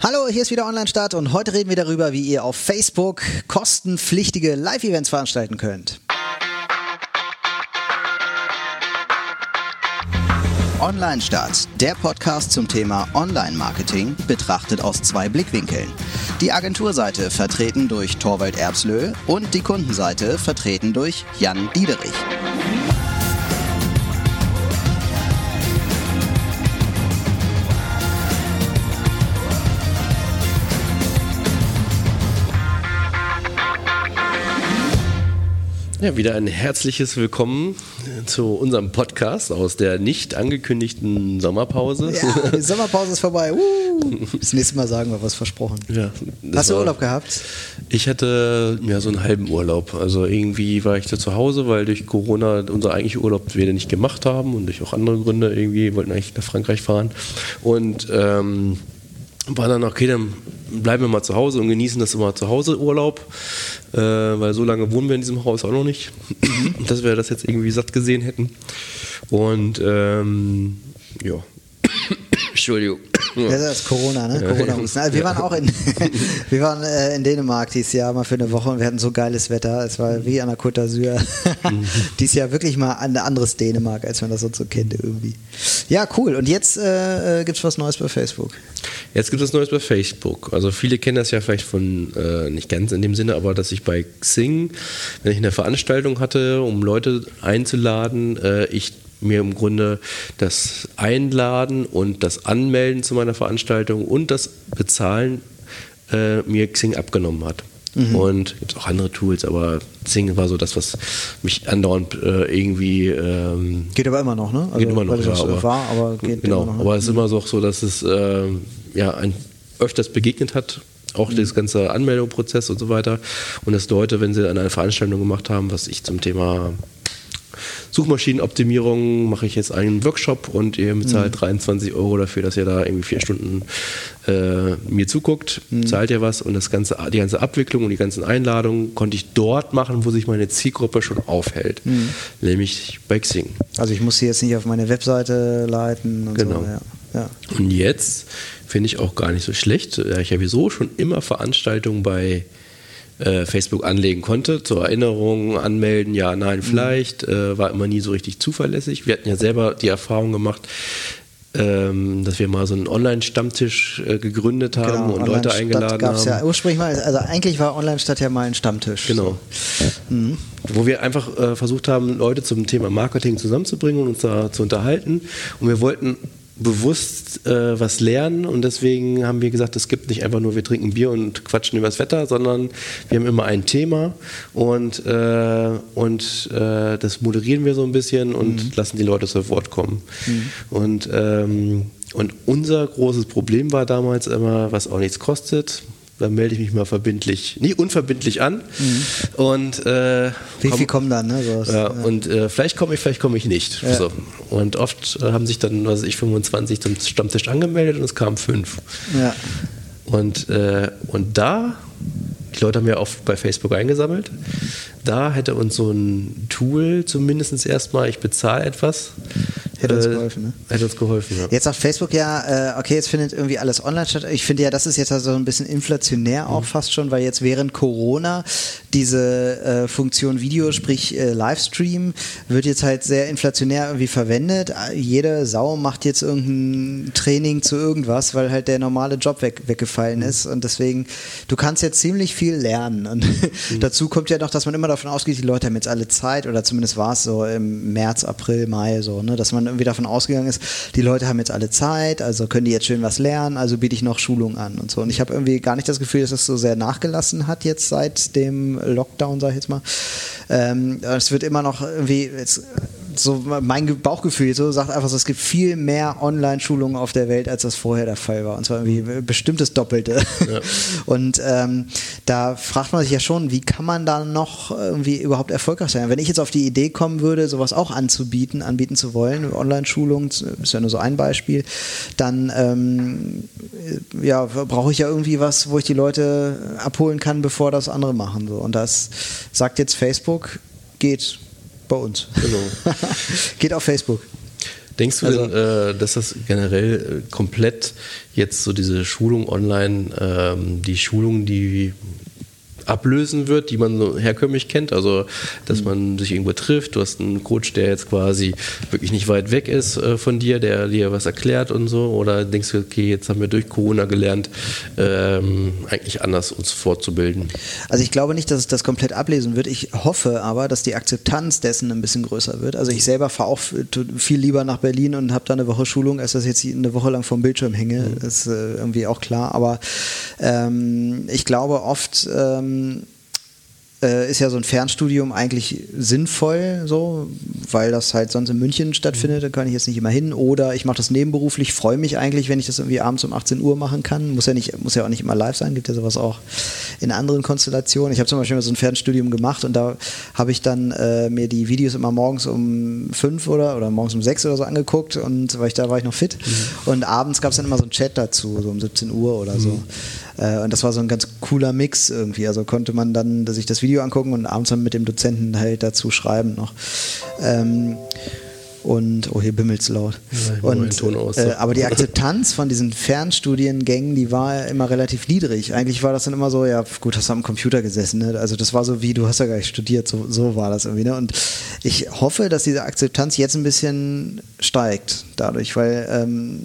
Hallo, hier ist wieder Online-Start und heute reden wir darüber, wie ihr auf Facebook kostenpflichtige Live-Events veranstalten könnt. Online-Start, der Podcast zum Thema Online-Marketing, betrachtet aus zwei Blickwinkeln. Die Agenturseite vertreten durch Torwald Erbslö und die Kundenseite vertreten durch Jan Diederich. Ja, wieder ein herzliches Willkommen zu unserem Podcast aus der nicht angekündigten Sommerpause. Ja, die Sommerpause ist vorbei. Uh, das nächste Mal sagen wir was versprochen. Ja, Hast du Urlaub gehabt? Ich hatte ja so einen halben Urlaub. Also irgendwie war ich da zu Hause, weil durch Corona unser eigentlicher Urlaub wir nicht gemacht haben und durch auch andere Gründe irgendwie wollten eigentlich nach Frankreich fahren. Und ähm, war dann, okay, dann bleiben wir mal zu Hause und genießen das immer zu Hause Urlaub, äh, weil so lange wohnen wir in diesem Haus auch noch nicht, dass wir das jetzt irgendwie satt gesehen hätten. Und ähm, ja, Entschuldigung. Ja, das ist Corona, ne? Corona also wir waren auch in, wir waren äh, in Dänemark dieses Jahr mal für eine Woche und wir hatten so geiles Wetter. Es war wie an der Côte d'Azur. Mhm. dieses Jahr wirklich mal ein anderes Dänemark, als man das sonst so kennt irgendwie. Ja, cool. Und jetzt äh, äh gibt es was Neues bei Facebook. Jetzt gibt es Neues bei Facebook. Also viele kennen das ja vielleicht von, äh, nicht ganz in dem Sinne, aber dass ich bei Xing, wenn ich eine Veranstaltung hatte, um Leute einzuladen, äh, ich mir im Grunde das Einladen und das Anmelden zu meiner Veranstaltung und das Bezahlen äh, mir Xing abgenommen hat. Mhm. Und gibt auch andere Tools, aber Xing war so das, was mich andauernd äh, irgendwie. Ähm, geht aber immer noch, ne? Also, geht immer noch, ja, aber, war, aber geht genau, immer noch. Ne? Aber es ist immer so, so dass es äh, ja ein, öfters begegnet hat auch mhm. das ganze Anmeldungsprozess und so weiter. Und dass Leute, wenn sie eine Veranstaltung gemacht haben, was ich zum Thema Suchmaschinenoptimierung mache ich jetzt einen Workshop und ihr bezahlt mhm. 23 Euro dafür, dass ihr da irgendwie vier Stunden äh, mir zuguckt, mhm. zahlt ihr was und das ganze, die ganze Abwicklung und die ganzen Einladungen konnte ich dort machen, wo sich meine Zielgruppe schon aufhält, mhm. nämlich bei Xing. Also ich muss sie jetzt nicht auf meine Webseite leiten und genau. so. Ja. Ja. Und jetzt finde ich auch gar nicht so schlecht. Ich habe sowieso schon immer Veranstaltungen bei äh, Facebook anlegen konnte. Zur Erinnerung, anmelden, ja, nein, vielleicht. Mhm. Äh, war immer nie so richtig zuverlässig. Wir hatten ja selber die Erfahrung gemacht, ähm, dass wir mal so einen Online-Stammtisch äh, gegründet haben genau, und Leute eingeladen gab's haben. Ja ursprünglich mal, also eigentlich war Online-Stadt ja mal ein Stammtisch. Genau. So. Mhm. Wo wir einfach äh, versucht haben, Leute zum Thema Marketing zusammenzubringen und uns da zu unterhalten. Und wir wollten bewusst äh, was lernen und deswegen haben wir gesagt, es gibt nicht einfach nur, wir trinken Bier und quatschen über das Wetter, sondern wir haben immer ein Thema und, äh, und äh, das moderieren wir so ein bisschen und mhm. lassen die Leute zu Wort kommen. Mhm. Und, ähm, und unser großes Problem war damals immer, was auch nichts kostet, dann melde ich mich mal verbindlich, nie unverbindlich an. Mhm. Und äh, wie viel kommen dann? Ne? So ja, ja. Und äh, vielleicht komme ich, vielleicht komme ich nicht. Ja. So. Und oft äh, haben sich dann, was ich 25 zum Stammtisch angemeldet und es kamen fünf. Und, äh, und da, die Leute haben ja oft bei Facebook eingesammelt, da hätte uns so ein Tool zumindest erstmal, ich bezahle etwas, Hätte uns äh, geholfen, ne? Hätte uns geholfen, ja. Jetzt sagt Facebook ja, äh, okay, jetzt findet irgendwie alles online statt. Ich finde ja, das ist jetzt also ein bisschen inflationär mhm. auch fast schon, weil jetzt während Corona diese äh, Funktion Video, sprich äh, Livestream, wird jetzt halt sehr inflationär irgendwie verwendet. Jede Sau macht jetzt irgendein Training zu irgendwas, weil halt der normale Job weg, weggefallen ist. Und deswegen, du kannst jetzt ziemlich viel lernen. Und mhm. dazu kommt ja noch, dass man immer davon ausgeht, die Leute haben jetzt alle Zeit, oder zumindest war es so im März, April, Mai so, ne, dass man irgendwie davon ausgegangen ist, die Leute haben jetzt alle Zeit, also können die jetzt schön was lernen, also biete ich noch Schulung an und so. Und ich habe irgendwie gar nicht das Gefühl, dass es das so sehr nachgelassen hat jetzt seit dem Lockdown, sag ich jetzt mal. Ähm, es wird immer noch irgendwie, jetzt, so mein Bauchgefühl so sagt einfach so, es gibt viel mehr Online-Schulungen auf der Welt, als das vorher der Fall war. Und zwar irgendwie bestimmtes Doppelte. Ja. Und ähm, da fragt man sich ja schon, wie kann man da noch irgendwie überhaupt erfolgreich sein? Wenn ich jetzt auf die Idee kommen würde, sowas auch anzubieten, anbieten zu wollen, Online-Schulungen, ist ja nur so ein Beispiel, dann ähm, ja, brauche ich ja irgendwie was, wo ich die Leute abholen kann, bevor das andere machen. So. Und das sagt jetzt Facebook, geht bei uns. Genau. Geht auf Facebook. Denkst du also, denn, äh, dass das generell äh, komplett jetzt so diese Schulung online, ähm, die Schulungen, die ablösen wird, die man so herkömmlich kennt. Also, dass man sich irgendwo trifft. Du hast einen Coach, der jetzt quasi wirklich nicht weit weg ist äh, von dir, der dir was erklärt und so. Oder denkst du, okay, jetzt haben wir durch Corona gelernt, ähm, eigentlich anders uns fortzubilden? Also, ich glaube nicht, dass es das komplett ablesen wird. Ich hoffe aber, dass die Akzeptanz dessen ein bisschen größer wird. Also, ich selber fahre auch viel lieber nach Berlin und habe da eine Woche Schulung, als dass ich jetzt eine Woche lang vom Bildschirm hänge. Mhm. Das ist äh, irgendwie auch klar. Aber ähm, ich glaube oft, ähm, äh, ist ja so ein Fernstudium eigentlich sinnvoll, so, weil das halt sonst in München stattfindet, da kann ich jetzt nicht immer hin. Oder ich mache das nebenberuflich, freue mich eigentlich, wenn ich das irgendwie abends um 18 Uhr machen kann. Muss ja, nicht, muss ja auch nicht immer live sein, gibt ja sowas auch in anderen Konstellationen. Ich habe zum Beispiel mal so ein Fernstudium gemacht und da habe ich dann äh, mir die Videos immer morgens um 5 oder, oder morgens um 6 oder so angeguckt und weil ich da war ich noch fit. Mhm. Und abends gab es dann immer so einen Chat dazu, so um 17 Uhr oder mhm. so. Äh, und das war so ein ganz cooler Mix irgendwie. Also konnte man dann sich das Video angucken und abends dann mit dem Dozenten halt dazu schreiben noch. Ähm, und oh, hier bimmelt es laut. Ja, und, aus, äh, aber die Akzeptanz von diesen Fernstudiengängen, die war immer relativ niedrig. Eigentlich war das dann immer so, ja, gut, hast du am Computer gesessen. Ne? Also das war so wie, du hast ja gar nicht studiert, so, so war das irgendwie. Ne? Und ich hoffe, dass diese Akzeptanz jetzt ein bisschen steigt dadurch, weil ähm,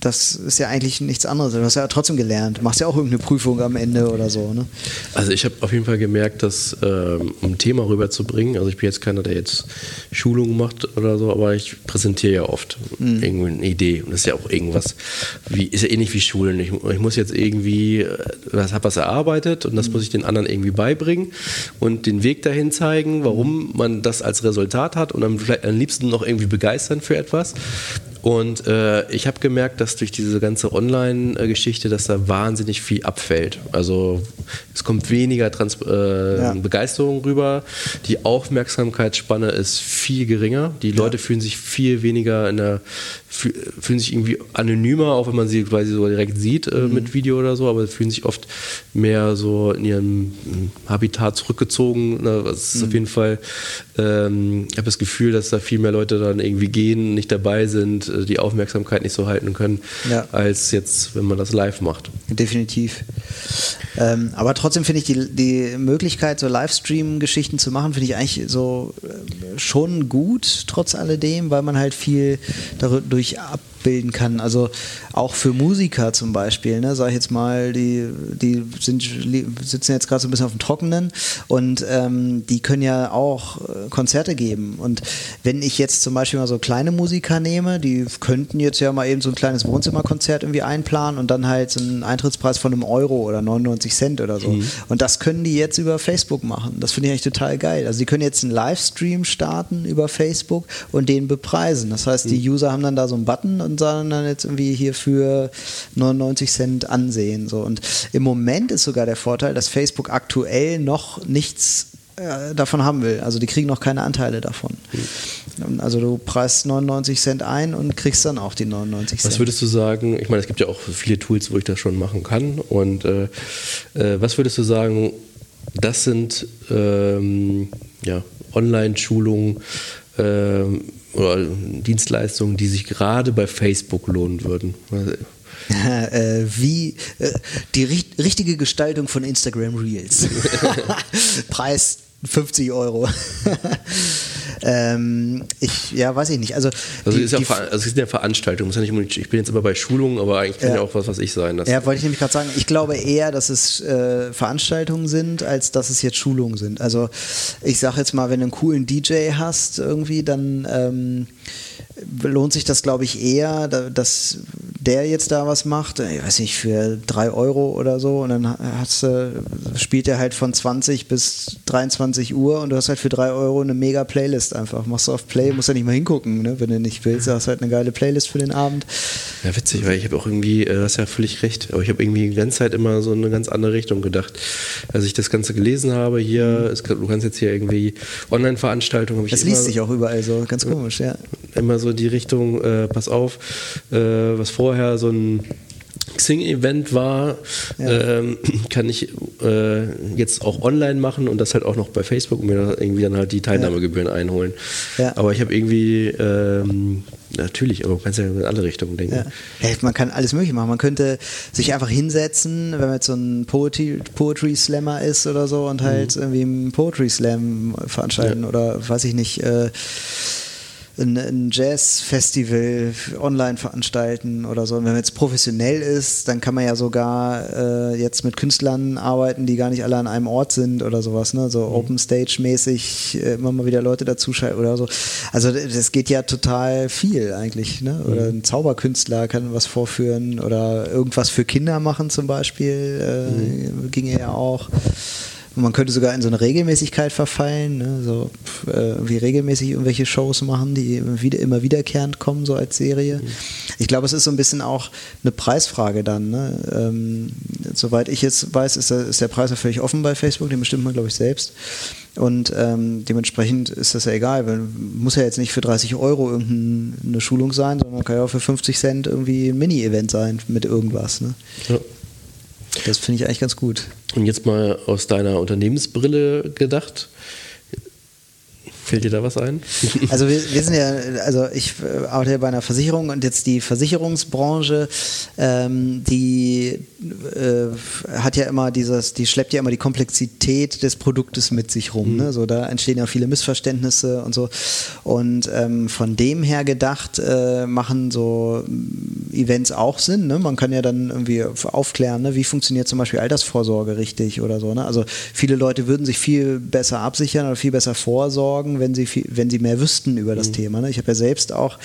das ist ja eigentlich nichts anderes. Du hast ja trotzdem gelernt. Du machst ja auch irgendeine Prüfung am Ende oder so. Ne? Also ich habe auf jeden Fall gemerkt, dass ähm, um ein Thema rüberzubringen, also ich bin jetzt keiner, der jetzt Schulungen macht oder so, aber ich präsentiere ja oft mhm. irgendwie eine Idee und das ist ja auch irgendwas, wie, ist ja ähnlich wie Schulen. Ich, ich muss jetzt irgendwie, äh, was habe was erarbeitet und das mhm. muss ich den anderen irgendwie beibringen und den Weg dahin zeigen, warum man das als Resultat hat und vielleicht am liebsten noch irgendwie begeistern für etwas. Und äh, ich habe gemerkt, dass durch diese ganze Online-Geschichte, dass da wahnsinnig viel abfällt. Also es kommt weniger Trans äh, ja. Begeisterung rüber. Die Aufmerksamkeitsspanne ist viel geringer. Die Leute ja. fühlen sich viel weniger in der fühlen sich irgendwie anonymer, auch wenn man sie quasi so direkt sieht äh, mhm. mit Video oder so, aber fühlen sich oft mehr so in ihrem Habitat zurückgezogen. Ne? Das ist mhm. auf jeden Fall, ähm, ich habe das Gefühl, dass da viel mehr Leute dann irgendwie gehen, nicht dabei sind, die Aufmerksamkeit nicht so halten können, ja. als jetzt, wenn man das live macht. Definitiv. Ähm, aber trotzdem finde ich die, die Möglichkeit, so Livestream-Geschichten zu machen, finde ich eigentlich so äh, schon gut, trotz alledem, weil man halt viel dadurch ab abbilden kann. Also auch für Musiker zum Beispiel, ne, sage ich jetzt mal, die, die sind, sitzen jetzt gerade so ein bisschen auf dem Trockenen und ähm, die können ja auch äh, Konzerte geben. Und wenn ich jetzt zum Beispiel mal so kleine Musiker nehme, die könnten jetzt ja mal eben so ein kleines Wohnzimmerkonzert irgendwie einplanen und dann halt so einen Eintrittspreis von einem Euro oder 99 Cent oder so. Mhm. Und das können die jetzt über Facebook machen. Das finde ich eigentlich total geil. Also die können jetzt einen Livestream starten über Facebook und den bepreisen. Das heißt, die mhm. User haben dann da so einen Button und sondern dann jetzt irgendwie hier für 99 Cent ansehen. So. Und im Moment ist sogar der Vorteil, dass Facebook aktuell noch nichts äh, davon haben will. Also die kriegen noch keine Anteile davon. Mhm. Also du preist 99 Cent ein und kriegst dann auch die 99 Cent. Was würdest du sagen, ich meine, es gibt ja auch viele Tools, wo ich das schon machen kann. Und äh, äh, was würdest du sagen, das sind ähm, ja, Online-Schulungen, ähm, oder Dienstleistungen, die sich gerade bei Facebook lohnen würden? äh, wie äh, die richt richtige Gestaltung von Instagram Reels. Preis 50 Euro. ähm, ich, ja, weiß ich nicht. Also, also, die, ist ja also es sind ja Veranstaltungen. Ja nicht, ich bin jetzt immer bei Schulungen, aber eigentlich kann ja, ja auch was, was ich sein. ja, wollte ich nämlich gerade sagen. Ich glaube eher, dass es äh, Veranstaltungen sind, als dass es jetzt Schulungen sind. Also ich sage jetzt mal, wenn du einen coolen DJ hast irgendwie, dann ähm, lohnt sich das, glaube ich, eher, dass der jetzt da was macht, ich weiß nicht, für drei Euro oder so und dann hast du, spielt er halt von 20 bis 23 Uhr und du hast halt für drei Euro eine mega Playlist einfach. Machst du auf Play, musst ja nicht mal hingucken, ne? wenn du nicht willst, hast halt eine geile Playlist für den Abend. Ja, witzig, weil ich habe auch irgendwie, äh, du hast ja völlig recht, aber ich habe irgendwie die ganze Zeit immer so eine ganz andere Richtung gedacht. Als ich das Ganze gelesen habe, hier, es, du kannst jetzt hier irgendwie Online-Veranstaltungen, habe ich Das liest sich auch überall so, ganz komisch, ja. Immer so die Richtung, äh, pass auf, äh, was vorher so ein Xing-Event war, ja. ähm, kann ich äh, jetzt auch online machen und das halt auch noch bei Facebook und mir irgendwie dann halt die Teilnahmegebühren ja. einholen. Ja. Aber ich habe irgendwie, ähm, natürlich, aber man kann es ja in alle Richtungen denken. Ja. man kann alles mögliche machen. Man könnte sich einfach hinsetzen, wenn man jetzt so ein Poetry, Poetry Slammer ist oder so und halt mhm. irgendwie einen Poetry Slam veranstalten oder weiß ich nicht. Äh, ein, ein Jazz-Festival online veranstalten oder so. Und wenn man jetzt professionell ist, dann kann man ja sogar äh, jetzt mit Künstlern arbeiten, die gar nicht alle an einem Ort sind oder sowas, ne? So mhm. Open Stage-mäßig äh, immer mal wieder Leute dazuschalten oder so. Also das geht ja total viel eigentlich, ne? Oder mhm. ein Zauberkünstler kann was vorführen oder irgendwas für Kinder machen zum Beispiel, äh, mhm. ginge ja auch. Und man könnte sogar in so eine Regelmäßigkeit verfallen, ne? so äh, wie regelmäßig irgendwelche Shows machen, die wieder, immer wiederkehrend kommen, so als Serie. Mhm. Ich glaube, es ist so ein bisschen auch eine Preisfrage dann. Ne? Ähm, soweit ich jetzt weiß, ist der, ist der Preis ja völlig offen bei Facebook, den bestimmt man, glaube ich, selbst. Und ähm, dementsprechend ist das ja egal, weil muss ja jetzt nicht für 30 Euro irgendeine Schulung sein, sondern kann ja auch für 50 Cent irgendwie ein Mini-Event sein mit irgendwas. Ne? Ja. Das finde ich eigentlich ganz gut. Und jetzt mal aus deiner Unternehmensbrille gedacht. Fällt dir da was ein? Also wir, wir, sind ja, also ich äh, arbeite ja bei einer Versicherung und jetzt die Versicherungsbranche, ähm, die äh, hat ja immer dieses, die schleppt ja immer die Komplexität des Produktes mit sich rum. Mhm. Ne? So, da entstehen ja viele Missverständnisse und so. Und ähm, von dem her gedacht äh, machen so Events auch Sinn. Ne? Man kann ja dann irgendwie aufklären, ne? wie funktioniert zum Beispiel Altersvorsorge richtig oder so. Ne? Also viele Leute würden sich viel besser absichern oder viel besser vorsorgen wenn sie, wenn sie mehr wüssten über das mhm. Thema. Ne? Ich habe ja selbst auch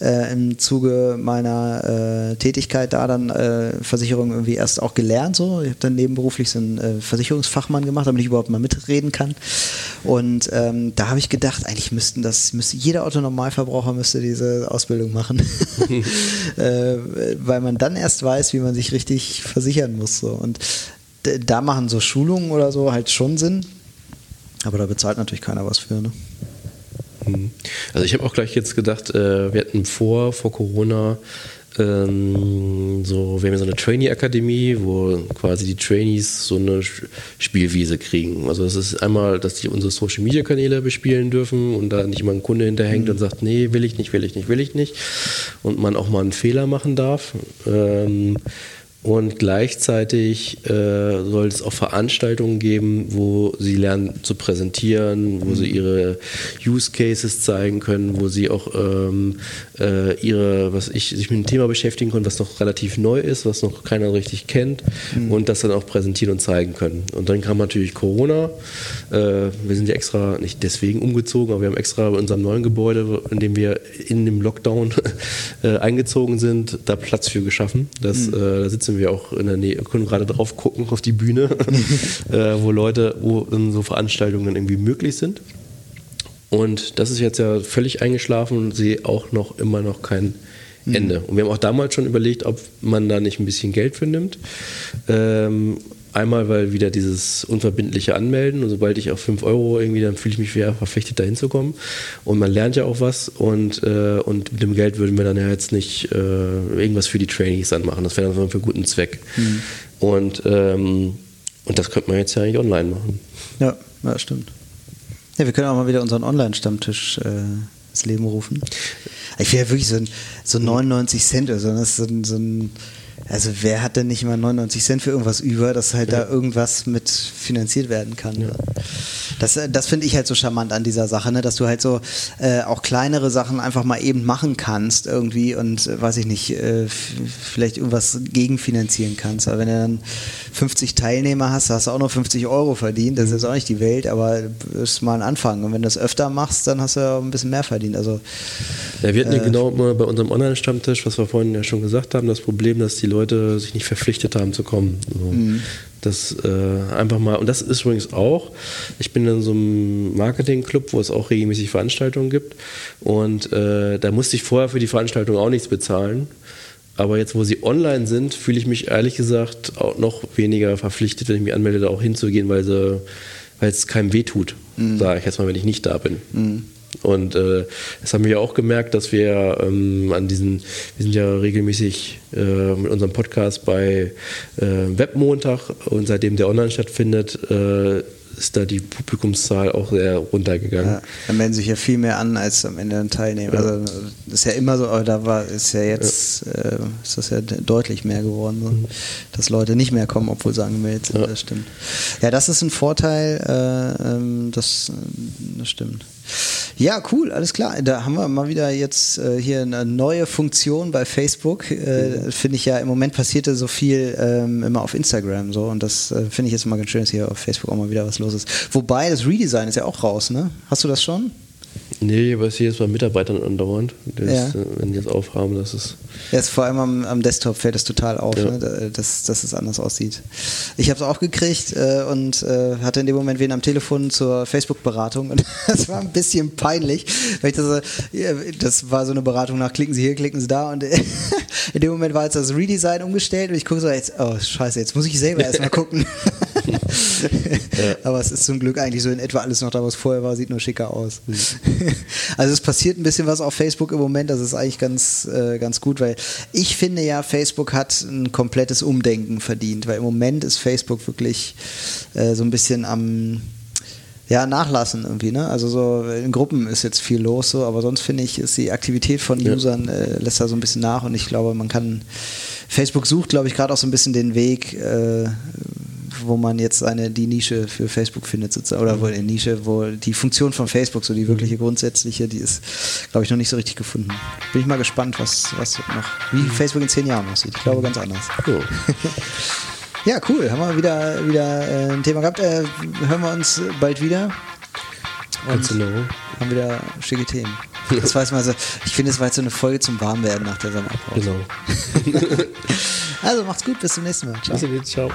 äh, im Zuge meiner äh, Tätigkeit da dann äh, Versicherung irgendwie erst auch gelernt. So. Ich habe dann nebenberuflich so einen äh, Versicherungsfachmann gemacht, damit ich überhaupt mal mitreden kann. Und ähm, da habe ich gedacht, eigentlich müssten das, müsste jeder Autonormalverbraucher müsste diese Ausbildung machen. Äh, weil man dann erst weiß, wie man sich richtig versichern muss. So. Und da machen so Schulungen oder so halt schon Sinn. Aber da bezahlt natürlich keiner was für. Ne? Mhm. Also ich habe auch gleich jetzt gedacht, äh, wir hatten vor, vor Corona, ähm, so, wir haben so eine Trainee-Akademie, wo quasi die Trainees so eine Spielwiese kriegen. Also es ist einmal, dass die unsere Social-Media-Kanäle bespielen dürfen und da nicht mal ein Kunde hinterhängt mhm. und sagt, nee, will ich nicht, will ich nicht, will ich nicht. Und man auch mal einen Fehler machen darf. Ähm, und gleichzeitig äh, soll es auch Veranstaltungen geben, wo sie lernen zu präsentieren, wo sie ihre Use Cases zeigen können, wo sie auch ähm, äh, ihre, was ich, sich mit einem Thema beschäftigen können, was noch relativ neu ist, was noch keiner richtig kennt mhm. und das dann auch präsentieren und zeigen können. Und dann kam natürlich Corona. Äh, wir sind ja extra, nicht deswegen umgezogen, aber wir haben extra in unserem neuen Gebäude, in dem wir in dem Lockdown äh, eingezogen sind, da Platz für geschaffen. Das, mhm. Äh, da sitzen wir auch in der Nähe, können gerade drauf gucken auf die Bühne, äh, wo Leute, wo dann so Veranstaltungen irgendwie möglich sind. Und das ist jetzt ja völlig eingeschlafen und sehe auch noch immer noch kein mhm. Ende. Und wir haben auch damals schon überlegt, ob man da nicht ein bisschen Geld für nimmt. Ähm, Einmal, weil wieder dieses unverbindliche Anmelden und sobald ich auf 5 Euro irgendwie, dann fühle ich mich wieder verpflichtet, da hinzukommen. Und man lernt ja auch was und, äh, und mit dem Geld würden wir dann ja jetzt nicht äh, irgendwas für die Trainees dann machen. Das wäre dann für einen guten Zweck. Mhm. Und, ähm, und das könnte man jetzt ja eigentlich online machen. Ja, ja stimmt. Ja, wir können auch mal wieder unseren Online-Stammtisch äh, ins Leben rufen. Ich wäre ja wirklich so ein so 99 Cent oder so. Das ist so ein, so ein also wer hat denn nicht mal 99 Cent für irgendwas über, dass halt ja. da irgendwas mit finanziert werden kann? Ja. Das, äh, das finde ich halt so charmant an dieser Sache, ne? dass du halt so äh, auch kleinere Sachen einfach mal eben machen kannst irgendwie und äh, weiß ich nicht, äh, vielleicht irgendwas gegenfinanzieren kannst. Aber wenn du dann 50 Teilnehmer hast, hast du auch noch 50 Euro verdient. Das ist jetzt auch nicht die Welt, aber das ist mal ein Anfang. Und wenn du das öfter machst, dann hast du ja ein bisschen mehr verdient. Also, ja, wir hatten ja äh, genau mal bei unserem Online-Stammtisch, was wir vorhin ja schon gesagt haben, das Problem, dass die Leute sich nicht verpflichtet haben zu kommen. So. Mhm. Das äh, einfach mal, und das ist übrigens auch, ich bin in so einem Marketingclub, wo es auch regelmäßig Veranstaltungen gibt. Und äh, da musste ich vorher für die Veranstaltung auch nichts bezahlen. Aber jetzt, wo sie online sind, fühle ich mich ehrlich gesagt auch noch weniger verpflichtet, wenn ich mich anmelde, da auch hinzugehen, weil, sie, weil es keinem wehtut, mhm. sage ich jetzt mal, wenn ich nicht da bin. Mhm. Und äh, das haben wir auch gemerkt, dass wir ähm, an diesen, wir sind ja regelmäßig äh, mit unserem Podcast bei äh, Webmontag und seitdem der online stattfindet, äh, ist da die Publikumszahl auch sehr runtergegangen. Ja, da melden sich ja viel mehr an, als am Ende dann teilnehmen. Ja. Also ist ja immer so, aber da war ist ja jetzt ja. Äh, ist das ja deutlich mehr geworden, so, mhm. dass Leute nicht mehr kommen, obwohl sie angemeldet sind. Das stimmt. Ja, das ist ein Vorteil, äh, ähm, das, das stimmt. Ja, cool, alles klar. Da haben wir mal wieder jetzt äh, hier eine neue Funktion bei Facebook. Äh, mhm. finde ich ja, im Moment passierte so viel ähm, immer auf Instagram so und das äh, finde ich jetzt mal ganz schön, dass hier auf Facebook auch mal wieder was los ist. Wobei das Redesign ist ja auch raus, ne? Hast du das schon? Nee, aber ich sehe jetzt bei Mitarbeitern andauernd, das, ja. Äh, wenn die das aufhaben, das ist. Ja, ist vor allem am, am, Desktop fällt es total auf, ja. ne, dass, dass es anders aussieht. Ich habe es auch gekriegt äh, und äh, hatte in dem Moment wen am Telefon zur Facebook-Beratung und das war ein bisschen peinlich, weil ich das, äh, das war so eine Beratung nach klicken Sie hier, klicken Sie da und in dem Moment war jetzt das Redesign umgestellt und ich gucke so jetzt, oh scheiße, jetzt muss ich selber erstmal gucken. ja. Aber es ist zum Glück eigentlich so in etwa alles noch da, was vorher war, sieht nur schicker aus. Mhm. Also es passiert ein bisschen was auf Facebook im Moment, das ist eigentlich ganz, äh, ganz gut, weil ich finde ja, Facebook hat ein komplettes Umdenken verdient, weil im Moment ist Facebook wirklich äh, so ein bisschen am ja, nachlassen irgendwie, ne? Also so in Gruppen ist jetzt viel los, so, aber sonst finde ich, ist die Aktivität von ja. Usern äh, lässt da so ein bisschen nach und ich glaube, man kann Facebook sucht, glaube ich, gerade auch so ein bisschen den Weg, äh, wo man jetzt eine, die Nische für Facebook findet, sozusagen, oder wo eine Nische, wo die Funktion von Facebook, so die wirkliche grundsätzliche, die ist, glaube ich, noch nicht so richtig gefunden. Bin ich mal gespannt, was, was noch, wie mhm. Facebook in zehn Jahren aussieht. Ich glaube, ganz anders. Cool. ja, cool. Haben wir wieder, wieder äh, ein Thema gehabt. Äh, hören wir uns bald wieder. Und haben wieder schicke Themen. Das war jetzt mal so, ich finde, es war jetzt so eine Folge zum Warmwerden nach der Sommerpause. Genau. also macht's gut, bis zum nächsten Mal. Ciao. Bis ciao.